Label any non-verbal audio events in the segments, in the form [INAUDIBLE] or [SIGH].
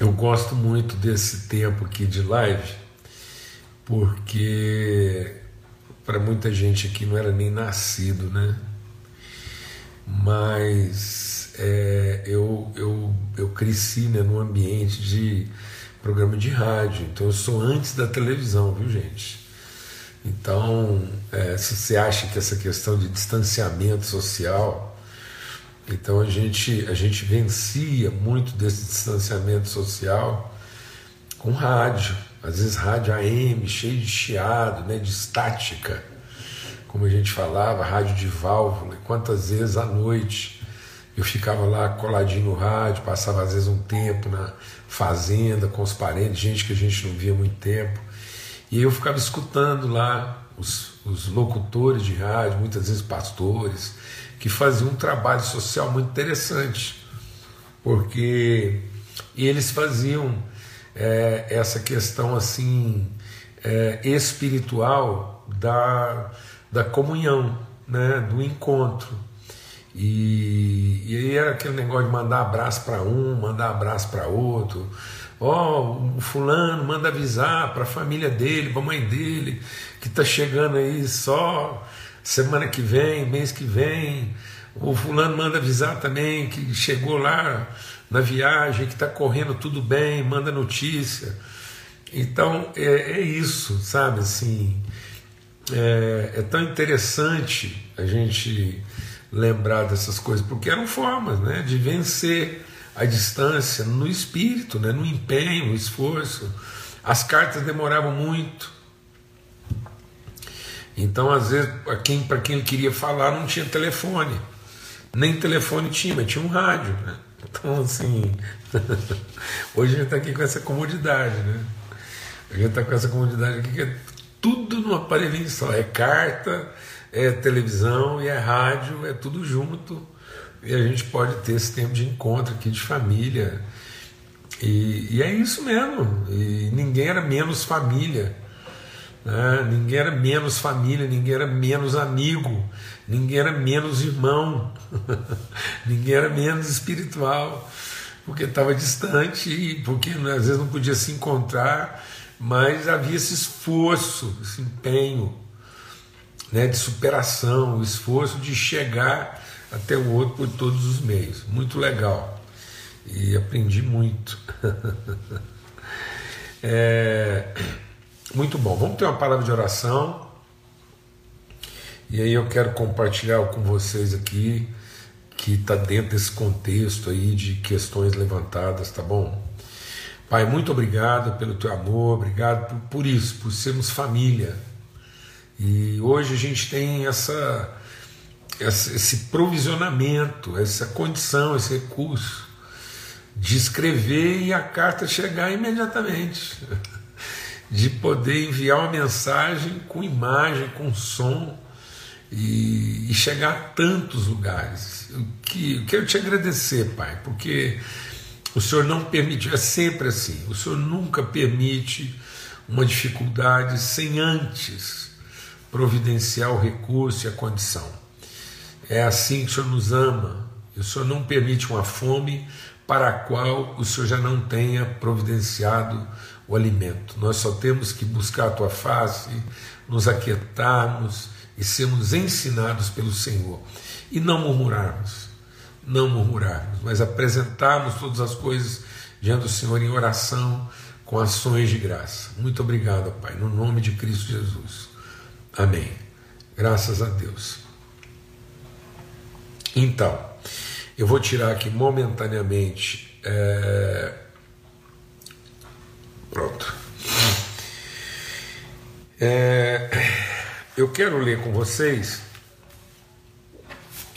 eu gosto muito desse tempo aqui de live, porque para muita gente aqui não era nem nascido, né? Mas é, eu, eu, eu cresci né, num ambiente de programa de rádio, então eu sou antes da televisão, viu gente? Então, é, se você acha que essa questão de distanciamento social, então a gente, a gente vencia muito desse distanciamento social com rádio, às vezes rádio AM, cheio de chiado, né, de estática, como a gente falava, rádio de válvula, e quantas vezes à noite eu ficava lá coladinho no rádio, passava às vezes um tempo na fazenda com os parentes, gente que a gente não via muito tempo, e eu ficava escutando lá os, os locutores de rádio, muitas vezes pastores, que faziam um trabalho social muito interessante, porque eles faziam é, essa questão assim é, espiritual da, da comunhão, né, do encontro. E, e aí era aquele negócio de mandar abraço para um, mandar abraço para outro. Ó, oh, o fulano manda avisar para a família dele, para a mãe dele, que está chegando aí só semana que vem, mês que vem. O fulano manda avisar também que chegou lá na viagem, que está correndo tudo bem, manda notícia. Então é, é isso, sabe? Assim, é, é, tão interessante a gente lembrar dessas coisas, porque eram formas né, de vencer a distância no espírito, né, no empenho, no esforço. As cartas demoravam muito. Então, às vezes, para quem, quem queria falar não tinha telefone. Nem telefone tinha, mas tinha um rádio. Né? Então, assim, [LAUGHS] hoje a gente está aqui com essa comodidade, né? A gente está com essa comodidade aqui que é tudo num aparelhinho só. É carta, é televisão e é rádio, é tudo junto. E a gente pode ter esse tempo de encontro aqui de família. E, e é isso mesmo. E ninguém era menos família. Né? Ninguém era menos família, ninguém era menos amigo, ninguém era menos irmão, [LAUGHS] ninguém era menos espiritual, porque estava distante e porque né, às vezes não podia se encontrar, mas havia esse esforço, esse empenho né, de superação, o esforço de chegar até o outro por todos os meios. Muito legal. E aprendi muito. [LAUGHS] é, muito bom. Vamos ter uma palavra de oração. E aí eu quero compartilhar com vocês aqui que está dentro desse contexto aí de questões levantadas, tá bom? Pai, muito obrigado pelo teu amor, obrigado por, por isso, por sermos família. E hoje a gente tem essa, essa, esse provisionamento, essa condição, esse recurso de escrever e a carta chegar imediatamente [LAUGHS] de poder enviar uma mensagem com imagem, com som e, e chegar a tantos lugares. Eu, que, eu quero te agradecer, Pai, porque o Senhor não permite, é sempre assim, o Senhor nunca permite uma dificuldade sem antes providenciar o recurso e a condição. É assim que o Senhor nos ama. O Senhor não permite uma fome para a qual o Senhor já não tenha providenciado o alimento. Nós só temos que buscar a tua face, nos aquietarmos e sermos ensinados pelo Senhor. E não murmurarmos, não murmurarmos, mas apresentarmos todas as coisas diante do Senhor em oração, com ações de graça. Muito obrigado, Pai, no nome de Cristo Jesus. Amém. Graças a Deus. Então, eu vou tirar aqui momentaneamente. É Pronto. É, eu quero ler com vocês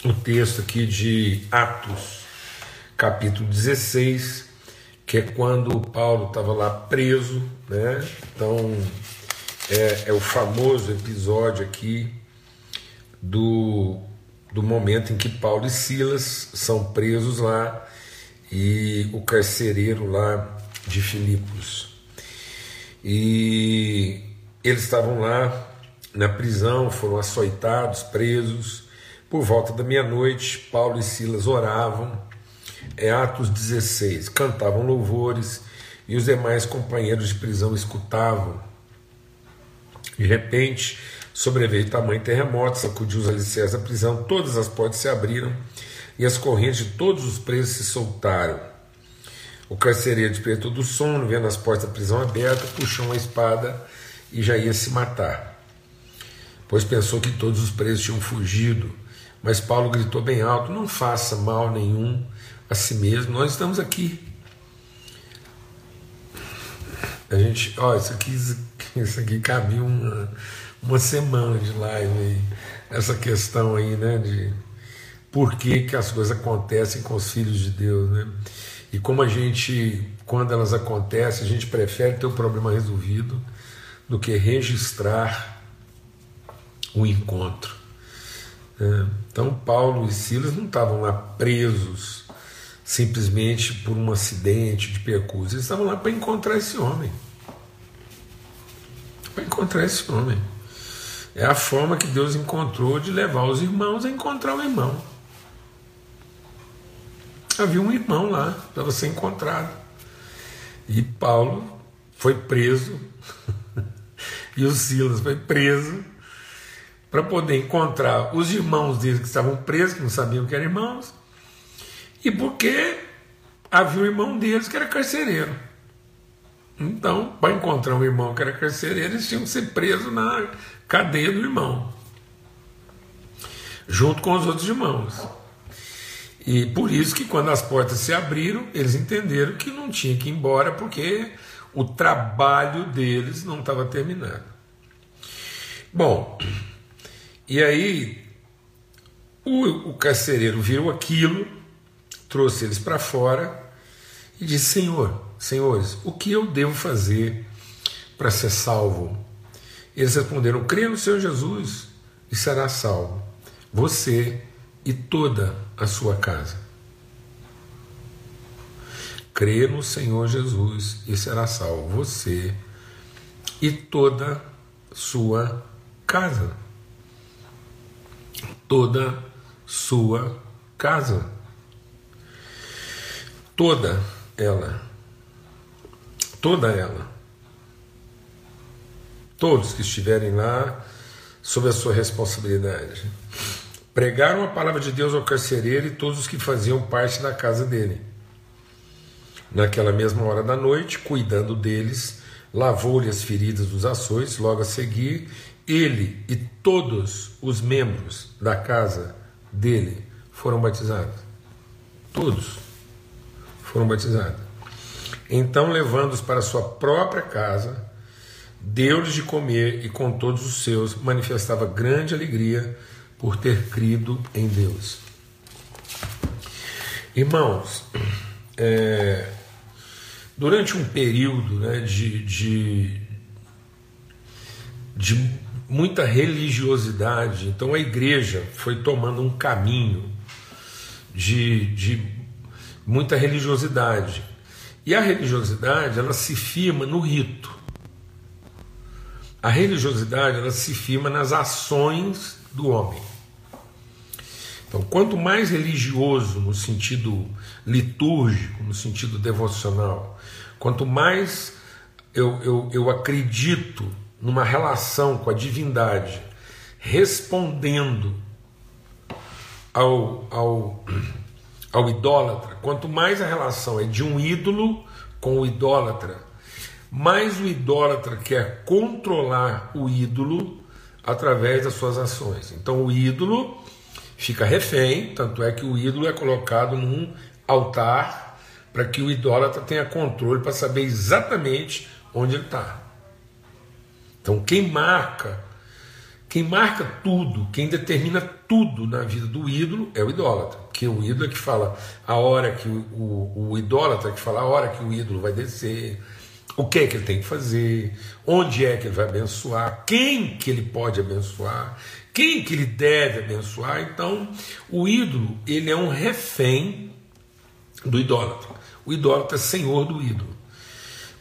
um texto aqui de Atos, capítulo 16, que é quando Paulo estava lá preso, né? Então é, é o famoso episódio aqui do, do momento em que Paulo e Silas são presos lá e o carcereiro lá de Filipos. E eles estavam lá na prisão, foram açoitados, presos. Por volta da meia-noite, Paulo e Silas oravam. É Atos 16, cantavam louvores e os demais companheiros de prisão escutavam. De repente, sobreveio tamanho terremoto, sacudiu os alicerces da prisão, todas as portas se abriram e as correntes de todos os presos se soltaram. O carcereiro despertou do sono, vendo as portas da prisão abertas, puxou uma espada e já ia se matar, pois pensou que todos os presos tinham fugido. Mas Paulo gritou bem alto: Não faça mal nenhum a si mesmo, nós estamos aqui. A gente, ó, isso aqui, isso aqui cabia uma, uma semana de live aí, essa questão aí, né, de por que, que as coisas acontecem com os filhos de Deus, né? E como a gente, quando elas acontecem, a gente prefere ter o problema resolvido do que registrar o encontro. Né? Então, Paulo e Silas não estavam lá presos simplesmente por um acidente de percurso, eles estavam lá para encontrar esse homem. Para encontrar esse homem. É a forma que Deus encontrou de levar os irmãos a encontrar o irmão havia um irmão lá para ser encontrado. E Paulo foi preso, [LAUGHS] e o Silas foi preso, para poder encontrar os irmãos deles que estavam presos, que não sabiam que eram irmãos, e porque havia um irmão deles que era carcereiro. Então, para encontrar um irmão que era carcereiro, eles tinham que ser presos na cadeia do irmão, junto com os outros irmãos. E por isso que quando as portas se abriram, eles entenderam que não tinha que ir embora porque o trabalho deles não estava terminado. Bom, e aí o, o carcereiro viu aquilo, trouxe eles para fora e disse: Senhor, senhores, o que eu devo fazer para ser salvo? Eles responderam: Crê no Senhor Jesus e será salvo. Você e toda a sua casa. Crê no Senhor Jesus e será salvo você e toda sua casa. Toda sua casa. Toda ela. Toda ela. Todos que estiverem lá sob a sua responsabilidade. Pregaram a palavra de Deus ao carcereiro e todos os que faziam parte da casa dele. Naquela mesma hora da noite, cuidando deles, lavou-lhe as feridas dos açoites, logo a seguir, ele e todos os membros da casa dele foram batizados. Todos foram batizados. Então, levando-os para sua própria casa, deu-lhes de comer e com todos os seus manifestava grande alegria por ter crido em Deus. Irmãos, é, durante um período né, de, de, de muita religiosidade, então a igreja foi tomando um caminho de, de muita religiosidade. E a religiosidade ela se firma no rito. A religiosidade ela se firma nas ações do homem. Então, quanto mais religioso no sentido litúrgico, no sentido devocional, quanto mais eu, eu, eu acredito numa relação com a divindade, respondendo ao, ao, ao idólatra, quanto mais a relação é de um ídolo com o idólatra, mais o idólatra quer controlar o ídolo através das suas ações. Então, o ídolo fica refém, tanto é que o ídolo é colocado num altar para que o idólatra tenha controle para saber exatamente onde ele está. Então quem marca, quem marca tudo, quem determina tudo na vida do ídolo é o idólatra, que o ídolo é que fala a hora que o, o, o idólatra é que fala a hora que o ídolo vai descer, o que é que ele tem que fazer, onde é que ele vai abençoar, quem que ele pode abençoar, quem que ele deve abençoar? Então, o ídolo, ele é um refém do idólatra. O idólatra é senhor do ídolo.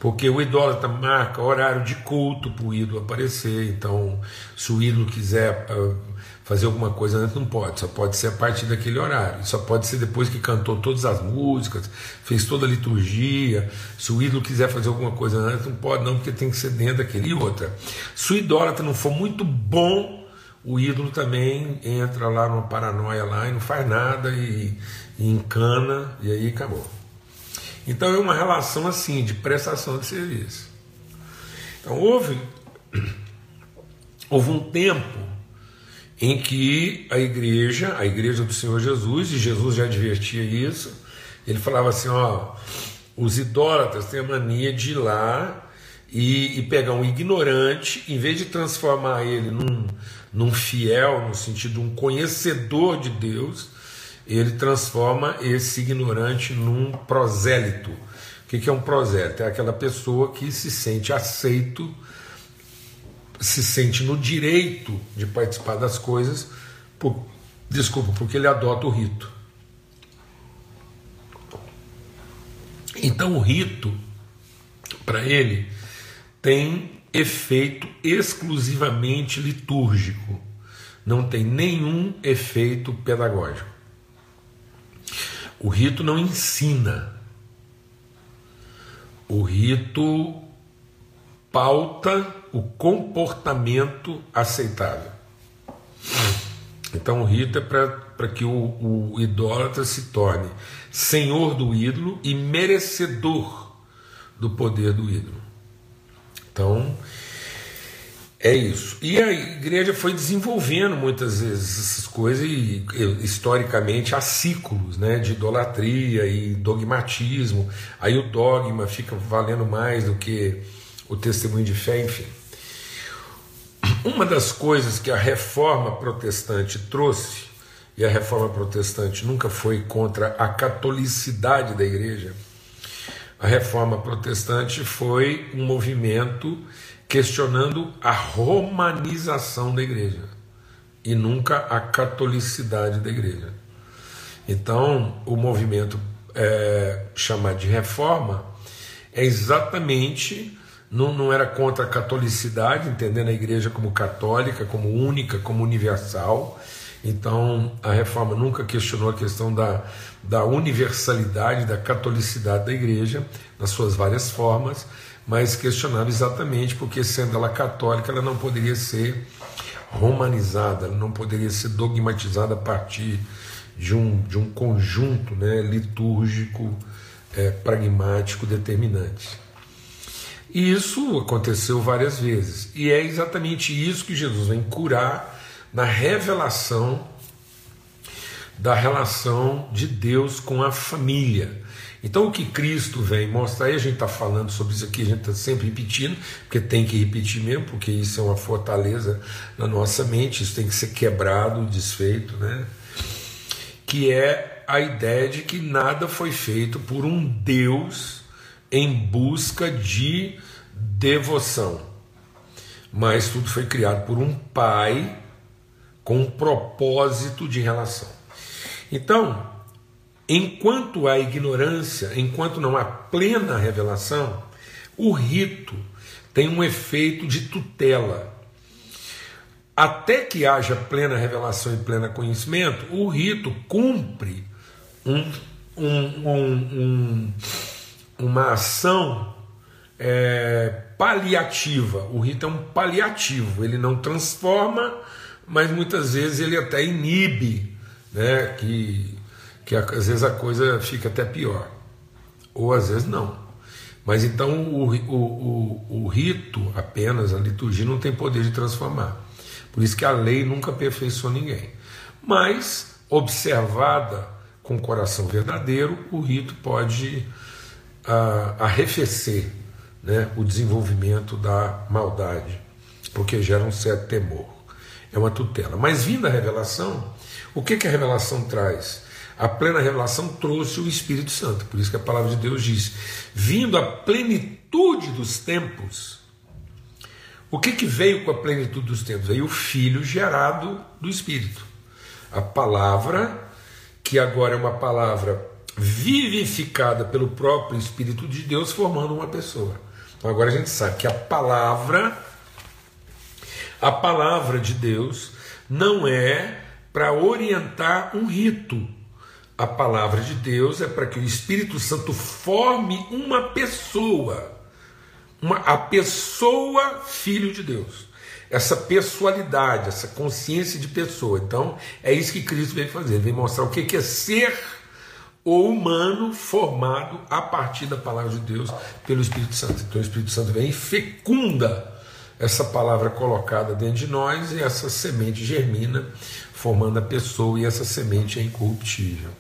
Porque o idólatra marca horário de culto para o ídolo aparecer. Então, se o ídolo quiser uh, fazer alguma coisa antes, não pode, só pode ser a partir daquele horário. Só pode ser depois que cantou todas as músicas, fez toda a liturgia. Se o ídolo quiser fazer alguma coisa antes, não pode, não, porque tem que ser dentro daquele. E outra, se o idólatra não for muito bom, o ídolo também entra lá numa paranoia lá e não faz nada e, e encana, e aí acabou. Então é uma relação assim de prestação de serviço. Então houve, houve um tempo em que a igreja, a igreja do Senhor Jesus, e Jesus já advertia isso, ele falava assim: ó, os idólatras têm a mania de ir lá e, e pegar um ignorante, em vez de transformar ele num, num fiel, no sentido um conhecedor de Deus, ele transforma esse ignorante num prosélito. O que é um prosélito? É aquela pessoa que se sente aceito se sente no direito de participar das coisas, por, desculpa, porque ele adota o rito. Então o rito, para ele, tem efeito exclusivamente litúrgico, não tem nenhum efeito pedagógico. O rito não ensina. O rito pauta o comportamento aceitável. Então o rito é para que o, o idólatra se torne senhor do ídolo e merecedor do poder do ídolo. Então é isso. E a igreja foi desenvolvendo muitas vezes essas coisas e historicamente há ciclos né, de idolatria e dogmatismo. Aí o dogma fica valendo mais do que o testemunho de fé, enfim. Uma das coisas que a reforma protestante trouxe, e a reforma protestante nunca foi contra a catolicidade da igreja, a reforma protestante foi um movimento questionando a romanização da igreja e nunca a catolicidade da igreja. Então, o movimento é, chamado de reforma é exatamente não, não era contra a catolicidade, entendendo a igreja como católica, como única, como universal. Então, a reforma nunca questionou a questão da, da universalidade, da catolicidade da igreja, nas suas várias formas, mas questionava exatamente porque, sendo ela católica, ela não poderia ser romanizada, ela não poderia ser dogmatizada a partir de um, de um conjunto né, litúrgico, é, pragmático determinante. E isso aconteceu várias vezes. E é exatamente isso que Jesus vem curar na revelação da relação de Deus com a família. Então, o que Cristo vem mostrar, e a gente está falando sobre isso aqui, a gente está sempre repetindo, porque tem que repetir mesmo, porque isso é uma fortaleza na nossa mente, isso tem que ser quebrado, desfeito, né? Que é a ideia de que nada foi feito por um Deus em busca de devoção. Mas tudo foi criado por um pai com um propósito de relação. Então, enquanto há ignorância, enquanto não há plena revelação, o rito tem um efeito de tutela. Até que haja plena revelação e pleno conhecimento, o rito cumpre um, um, um, um uma ação é, paliativa. O rito é um paliativo, ele não transforma, mas muitas vezes ele até inibe, né, que, que às vezes a coisa fica até pior, ou às vezes não. Mas então o, o, o, o rito, apenas a liturgia, não tem poder de transformar. Por isso que a lei nunca aperfeiçoou ninguém. Mas, observada com o coração verdadeiro, o rito pode a, arrefecer né, o desenvolvimento da maldade, porque gera um certo temor. É uma tutela. Mas vindo a revelação, o que, que a revelação traz? A plena revelação trouxe o Espírito Santo, por isso que a palavra de Deus diz: vindo a plenitude dos tempos. O que, que veio com a plenitude dos tempos? Veio o Filho gerado do Espírito. A palavra, que agora é uma palavra vivificada pelo próprio Espírito de Deus, formando uma pessoa. Então agora a gente sabe que a palavra, a palavra de Deus, não é para orientar um rito. A palavra de Deus é para que o Espírito Santo forme uma pessoa, uma, a pessoa filho de Deus. Essa pessoalidade, essa consciência de pessoa. Então, é isso que Cristo veio fazer. Veio mostrar o que é ser o humano formado a partir da palavra de Deus pelo Espírito Santo. Então, o Espírito Santo vem e fecunda essa palavra colocada dentro de nós e essa semente germina, formando a pessoa, e essa semente é incorruptível.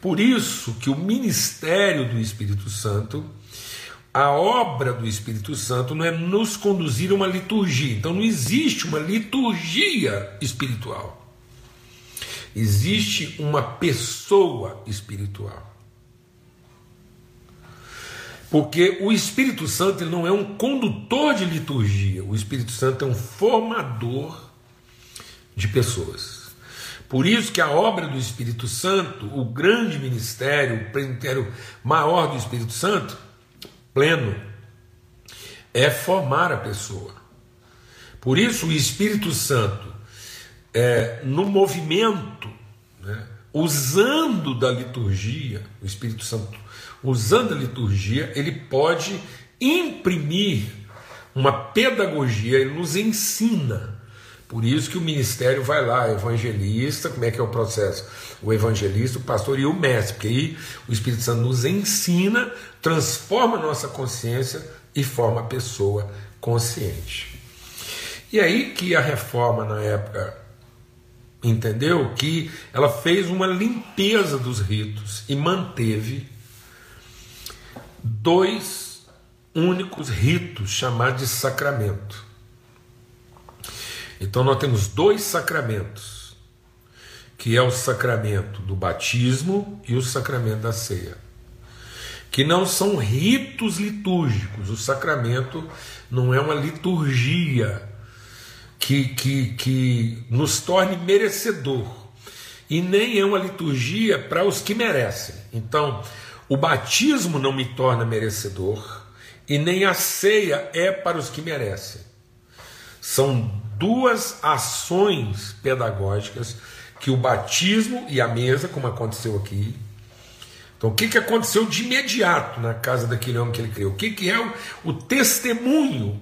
Por isso que o ministério do Espírito Santo, a obra do Espírito Santo não é nos conduzir a uma liturgia. Então não existe uma liturgia espiritual. Existe uma pessoa espiritual. Porque o Espírito Santo não é um condutor de liturgia, o Espírito Santo é um formador de pessoas. Por isso que a obra do Espírito Santo, o grande ministério, o ministério maior do Espírito Santo, pleno, é formar a pessoa. Por isso o Espírito Santo, é, no movimento, né, usando da liturgia, o Espírito Santo usando a liturgia, ele pode imprimir uma pedagogia, ele nos ensina. Por isso que o ministério vai lá, evangelista, como é que é o processo? O evangelista, o pastor e o mestre, porque aí o Espírito Santo nos ensina, transforma a nossa consciência e forma a pessoa consciente. E aí que a reforma na época entendeu que ela fez uma limpeza dos ritos e manteve dois únicos ritos chamados de sacramento. Então nós temos dois sacramentos, que é o sacramento do batismo e o sacramento da ceia, que não são ritos litúrgicos. O sacramento não é uma liturgia que, que, que nos torne merecedor, e nem é uma liturgia para os que merecem. Então, o batismo não me torna merecedor e nem a ceia é para os que merecem. São duas ações pedagógicas que o batismo e a mesa, como aconteceu aqui. Então, o que, que aconteceu de imediato na casa daquele homem que ele criou? O que, que é o, o testemunho,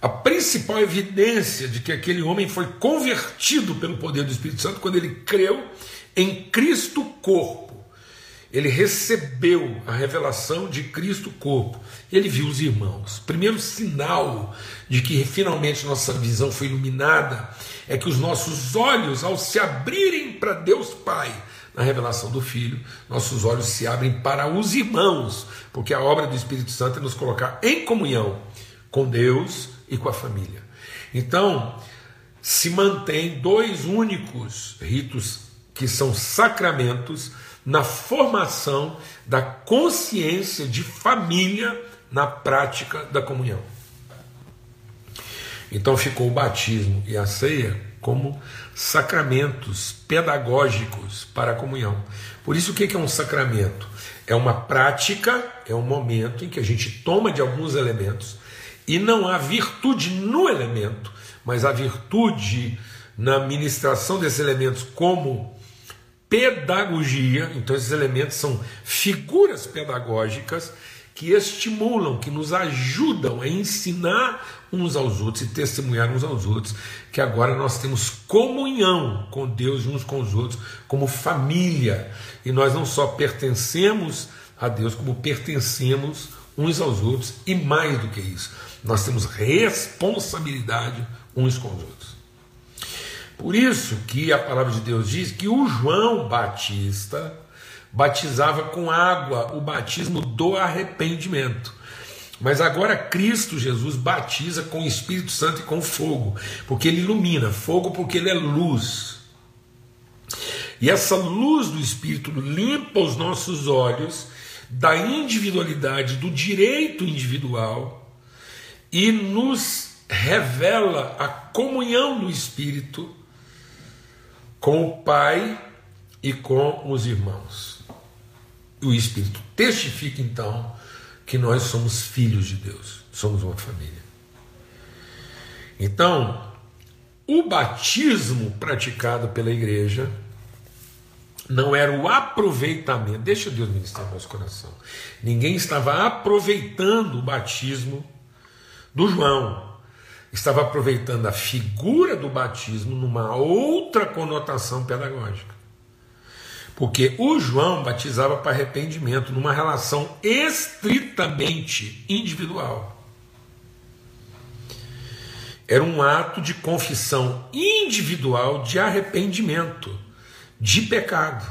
a principal evidência de que aquele homem foi convertido pelo poder do Espírito Santo quando ele creu em Cristo corpo ele recebeu a revelação de Cristo corpo. Ele viu os irmãos. Primeiro sinal de que finalmente nossa visão foi iluminada é que os nossos olhos, ao se abrirem para Deus Pai, na revelação do Filho, nossos olhos se abrem para os irmãos, porque a obra do Espírito Santo é nos colocar em comunhão com Deus e com a família. Então, se mantém dois únicos ritos que são sacramentos na formação da consciência de família na prática da comunhão. Então ficou o batismo e a ceia como sacramentos pedagógicos para a comunhão. Por isso, o que é um sacramento? É uma prática, é um momento em que a gente toma de alguns elementos e não há virtude no elemento, mas há virtude na ministração desses elementos como pedagogia, então esses elementos são figuras pedagógicas que estimulam, que nos ajudam a ensinar uns aos outros e testemunhar uns aos outros, que agora nós temos comunhão com Deus uns com os outros, como família, e nós não só pertencemos a Deus, como pertencemos uns aos outros, e mais do que isso, nós temos responsabilidade uns com os outros. Por isso que a palavra de Deus diz que o João Batista batizava com água, o batismo do arrependimento. Mas agora Cristo Jesus batiza com o Espírito Santo e com fogo, porque ele ilumina, fogo porque ele é luz. E essa luz do Espírito limpa os nossos olhos da individualidade, do direito individual e nos revela a comunhão do Espírito com o Pai e com os irmãos. O Espírito testifica então que nós somos filhos de Deus, somos uma família. Então, o batismo praticado pela igreja não era o aproveitamento, deixa Deus ministrar no nosso coração. Ninguém estava aproveitando o batismo do João, estava aproveitando a figura do batismo numa outra conotação pedagógica. Porque o João batizava para arrependimento numa relação estritamente individual. Era um ato de confissão individual de arrependimento, de pecado.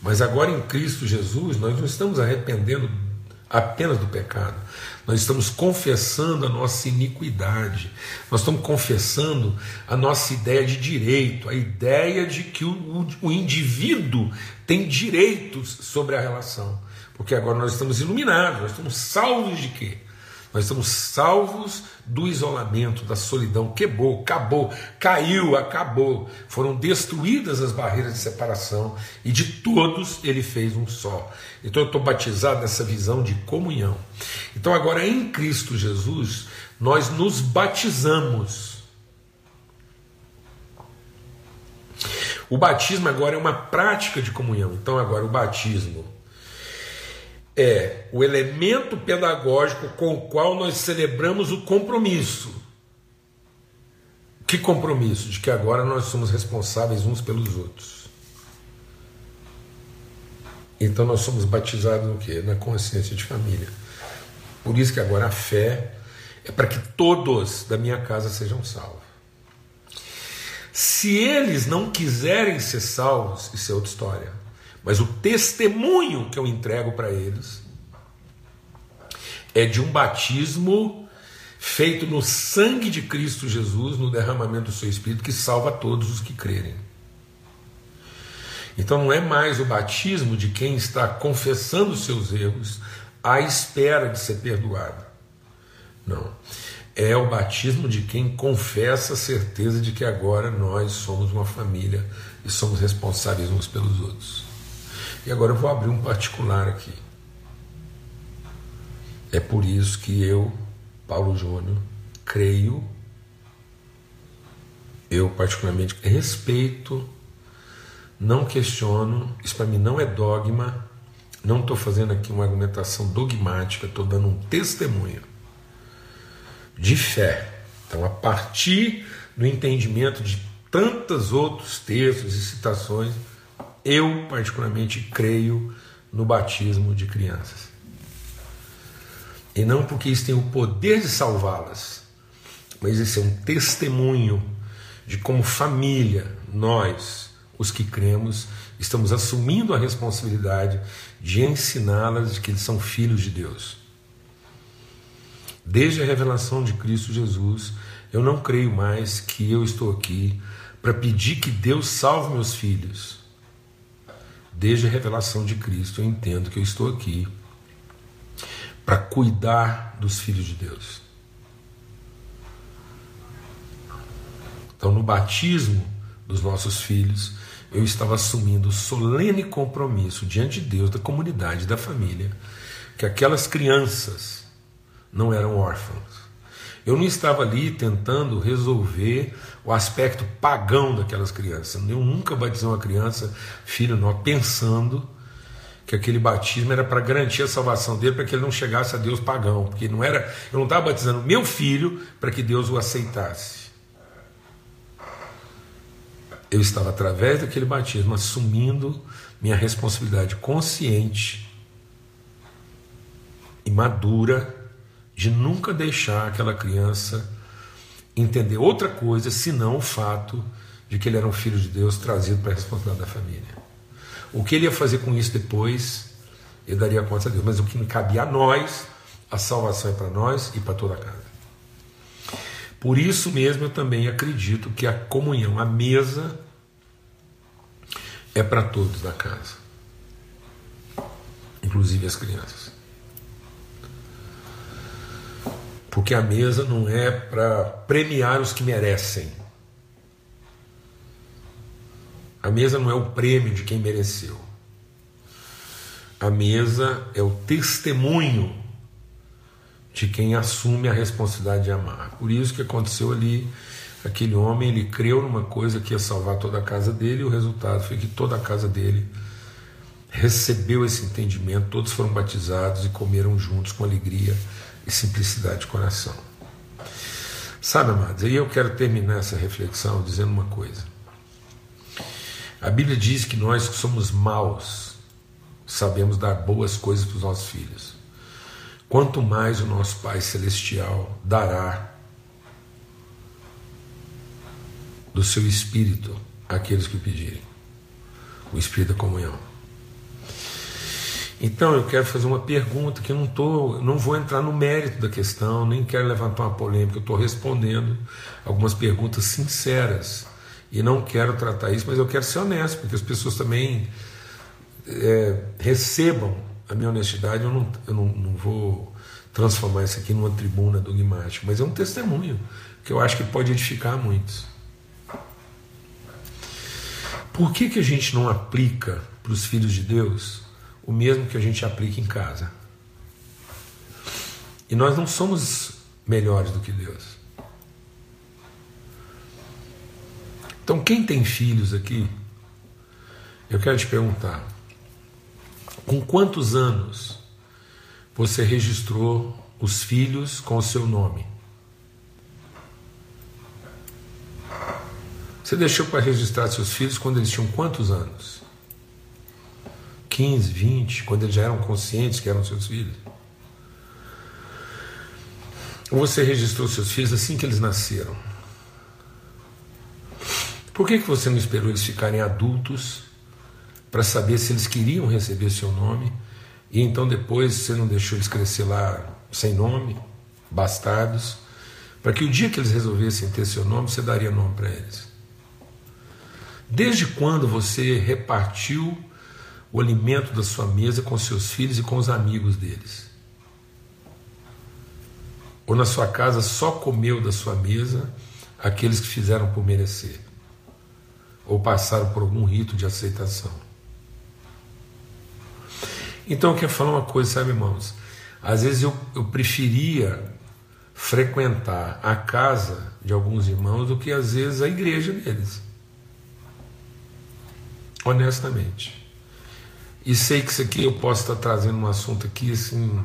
Mas agora em Cristo Jesus, nós não estamos arrependendo apenas do pecado, nós estamos confessando a nossa iniquidade, nós estamos confessando a nossa ideia de direito, a ideia de que o, o, indivíduo tem direitos sobre a relação, porque agora nós estamos iluminados, nós estamos salvos de quê? Nós estamos salvos do isolamento, da solidão. Quebrou, acabou, caiu, acabou. Foram destruídas as barreiras de separação e de todos ele fez um só. Então eu estou batizado nessa visão de comunhão. Então agora em Cristo Jesus, nós nos batizamos. O batismo agora é uma prática de comunhão. Então agora o batismo é o elemento pedagógico com o qual nós celebramos o compromisso. Que compromisso? De que agora nós somos responsáveis uns pelos outros. Então nós somos batizados no quê? Na consciência de família. Por isso que agora a fé é para que todos da minha casa sejam salvos. Se eles não quiserem ser salvos, isso é outra história. Mas o testemunho que eu entrego para eles é de um batismo feito no sangue de Cristo Jesus, no derramamento do seu Espírito, que salva todos os que crerem. Então não é mais o batismo de quem está confessando seus erros à espera de ser perdoado. Não. É o batismo de quem confessa a certeza de que agora nós somos uma família e somos responsáveis uns pelos outros. E agora eu vou abrir um particular aqui. É por isso que eu, Paulo Júnior, creio, eu particularmente respeito, não questiono, isso para mim não é dogma, não estou fazendo aqui uma argumentação dogmática, estou dando um testemunho de fé. Então, a partir do entendimento de tantos outros textos e citações, eu, particularmente, creio no batismo de crianças. E não porque isso tem o poder de salvá-las, mas isso é um testemunho de como família, nós, os que cremos, estamos assumindo a responsabilidade de ensiná-las de que eles são filhos de Deus. Desde a revelação de Cristo Jesus, eu não creio mais que eu estou aqui para pedir que Deus salve meus filhos desde a revelação de Cristo, eu entendo que eu estou aqui para cuidar dos filhos de Deus. Então, no batismo dos nossos filhos, eu estava assumindo o solene compromisso diante de Deus, da comunidade, da família, que aquelas crianças não eram órfãos. Eu não estava ali tentando resolver o aspecto pagão daquelas crianças. Eu nunca batizei uma criança, filho nosso, pensando que aquele batismo era para garantir a salvação dele, para que ele não chegasse a Deus pagão, porque não era, eu não estava batizando meu filho para que Deus o aceitasse. Eu estava através daquele batismo assumindo minha responsabilidade consciente e madura de nunca deixar aquela criança entender outra coisa senão o fato de que ele era um filho de Deus trazido para a responsabilidade da família. O que ele ia fazer com isso depois, ele daria conta a Deus. Mas o que cabia a nós, a salvação é para nós e para toda a casa. Por isso mesmo eu também acredito que a comunhão, a mesa, é para todos da casa, inclusive as crianças. Porque a mesa não é para premiar os que merecem. A mesa não é o prêmio de quem mereceu. a mesa é o testemunho de quem assume a responsabilidade de amar. Por isso que aconteceu ali, aquele homem, ele creu numa coisa que ia salvar toda a casa dele, e o resultado foi que toda a casa dele recebeu esse entendimento, todos foram batizados e comeram juntos com alegria e simplicidade de coração. Sabe, amados, aí eu quero terminar essa reflexão dizendo uma coisa. A Bíblia diz que nós que somos maus sabemos dar boas coisas para os nossos filhos. Quanto mais o nosso Pai Celestial dará do seu Espírito àqueles que o pedirem o Espírito da comunhão. Então eu quero fazer uma pergunta que eu não tô, não vou entrar no mérito da questão, nem quero levantar uma polêmica, eu estou respondendo algumas perguntas sinceras e não quero tratar isso, mas eu quero ser honesto, porque as pessoas também é, recebam a minha honestidade. Eu não, eu não, não vou transformar isso aqui numa tribuna dogmática, mas é um testemunho que eu acho que pode edificar muitos. Por que, que a gente não aplica para os filhos de Deus o mesmo que a gente aplica em casa. E nós não somos melhores do que Deus. Então, quem tem filhos aqui, eu quero te perguntar: com quantos anos você registrou os filhos com o seu nome? Você deixou para registrar seus filhos quando eles tinham quantos anos? 15, 20, quando eles já eram conscientes que eram seus filhos? Ou você registrou seus filhos assim que eles nasceram? Por que, que você não esperou eles ficarem adultos para saber se eles queriam receber seu nome e então depois você não deixou eles crescer lá sem nome, bastardos, para que o dia que eles resolvessem ter seu nome, você daria nome para eles? Desde quando você repartiu o alimento da sua mesa com seus filhos e com os amigos deles? Ou na sua casa só comeu da sua mesa aqueles que fizeram por merecer? Ou passaram por algum rito de aceitação? Então eu quero falar uma coisa, sabe, irmãos? Às vezes eu, eu preferia frequentar a casa de alguns irmãos do que às vezes a igreja deles. Honestamente. E sei que isso aqui eu posso estar trazendo um assunto aqui assim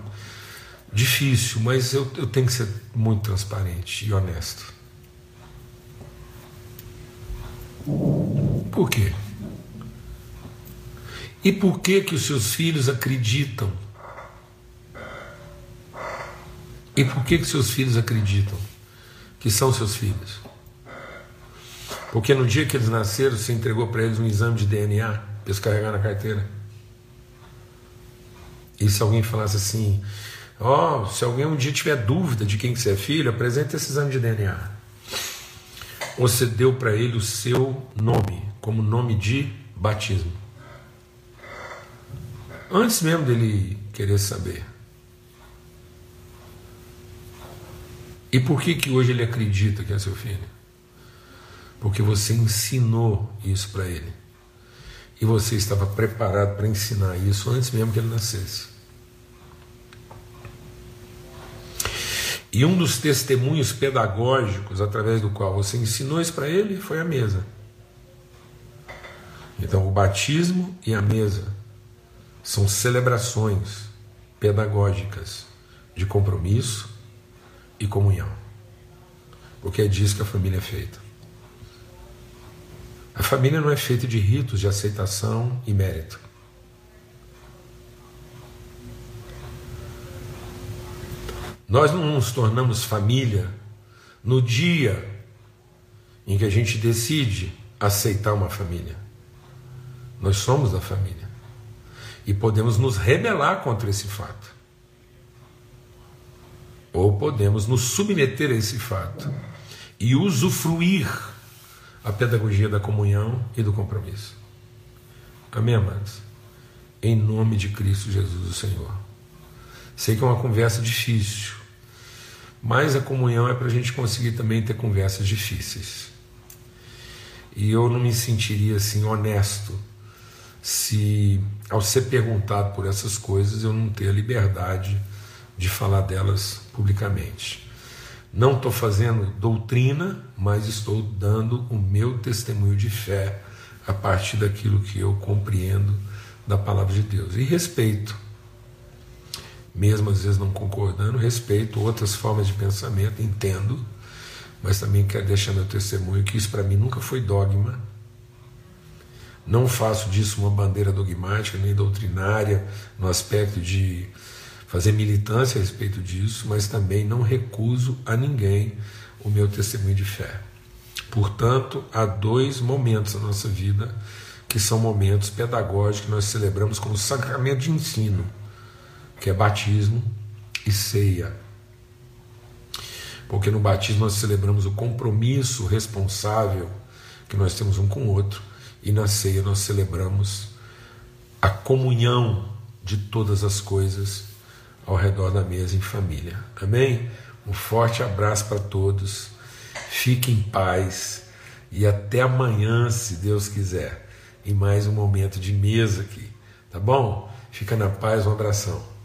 difícil, mas eu, eu tenho que ser muito transparente e honesto. Por quê? E por que que os seus filhos acreditam? E por que que seus filhos acreditam que são seus filhos? Porque no dia que eles nasceram, você entregou para eles um exame de DNA para eles carregar na carteira. E se alguém falasse assim, ó, oh, se alguém um dia tiver dúvida de quem que você é filho, apresente esse exame de DNA. Você deu para ele o seu nome, como nome de batismo. Antes mesmo dele querer saber. E por que que hoje ele acredita que é seu filho? Porque você ensinou isso para ele. E você estava preparado para ensinar isso antes mesmo que ele nascesse. E um dos testemunhos pedagógicos através do qual você ensinou isso para ele foi a mesa. Então, o batismo e a mesa são celebrações pedagógicas de compromisso e comunhão. Porque é disso que a família é feita. A família não é feita de ritos de aceitação e mérito. Nós não nos tornamos família no dia em que a gente decide aceitar uma família. Nós somos da família. E podemos nos rebelar contra esse fato. Ou podemos nos submeter a esse fato e usufruir a pedagogia da comunhão e do compromisso. Amém, amados? Em nome de Cristo Jesus, o Senhor. Sei que é uma conversa difícil, mas a comunhão é para a gente conseguir também ter conversas difíceis. E eu não me sentiria assim honesto se, ao ser perguntado por essas coisas, eu não ter a liberdade de falar delas publicamente. Não estou fazendo doutrina, mas estou dando o meu testemunho de fé a partir daquilo que eu compreendo da palavra de Deus. E respeito, mesmo às vezes não concordando, respeito outras formas de pensamento, entendo, mas também quero deixar meu testemunho que isso para mim nunca foi dogma. Não faço disso uma bandeira dogmática nem doutrinária no aspecto de fazer militância a respeito disso, mas também não recuso a ninguém o meu testemunho de fé. Portanto, há dois momentos na nossa vida que são momentos pedagógicos que nós celebramos como sacramento de ensino, que é batismo e ceia. Porque no batismo nós celebramos o compromisso responsável que nós temos um com o outro, e na ceia nós celebramos a comunhão de todas as coisas ao redor da mesa em família. Amém? Um forte abraço para todos. Fique em paz e até amanhã, se Deus quiser, em mais um momento de mesa aqui. Tá bom? Fica na paz, um abração.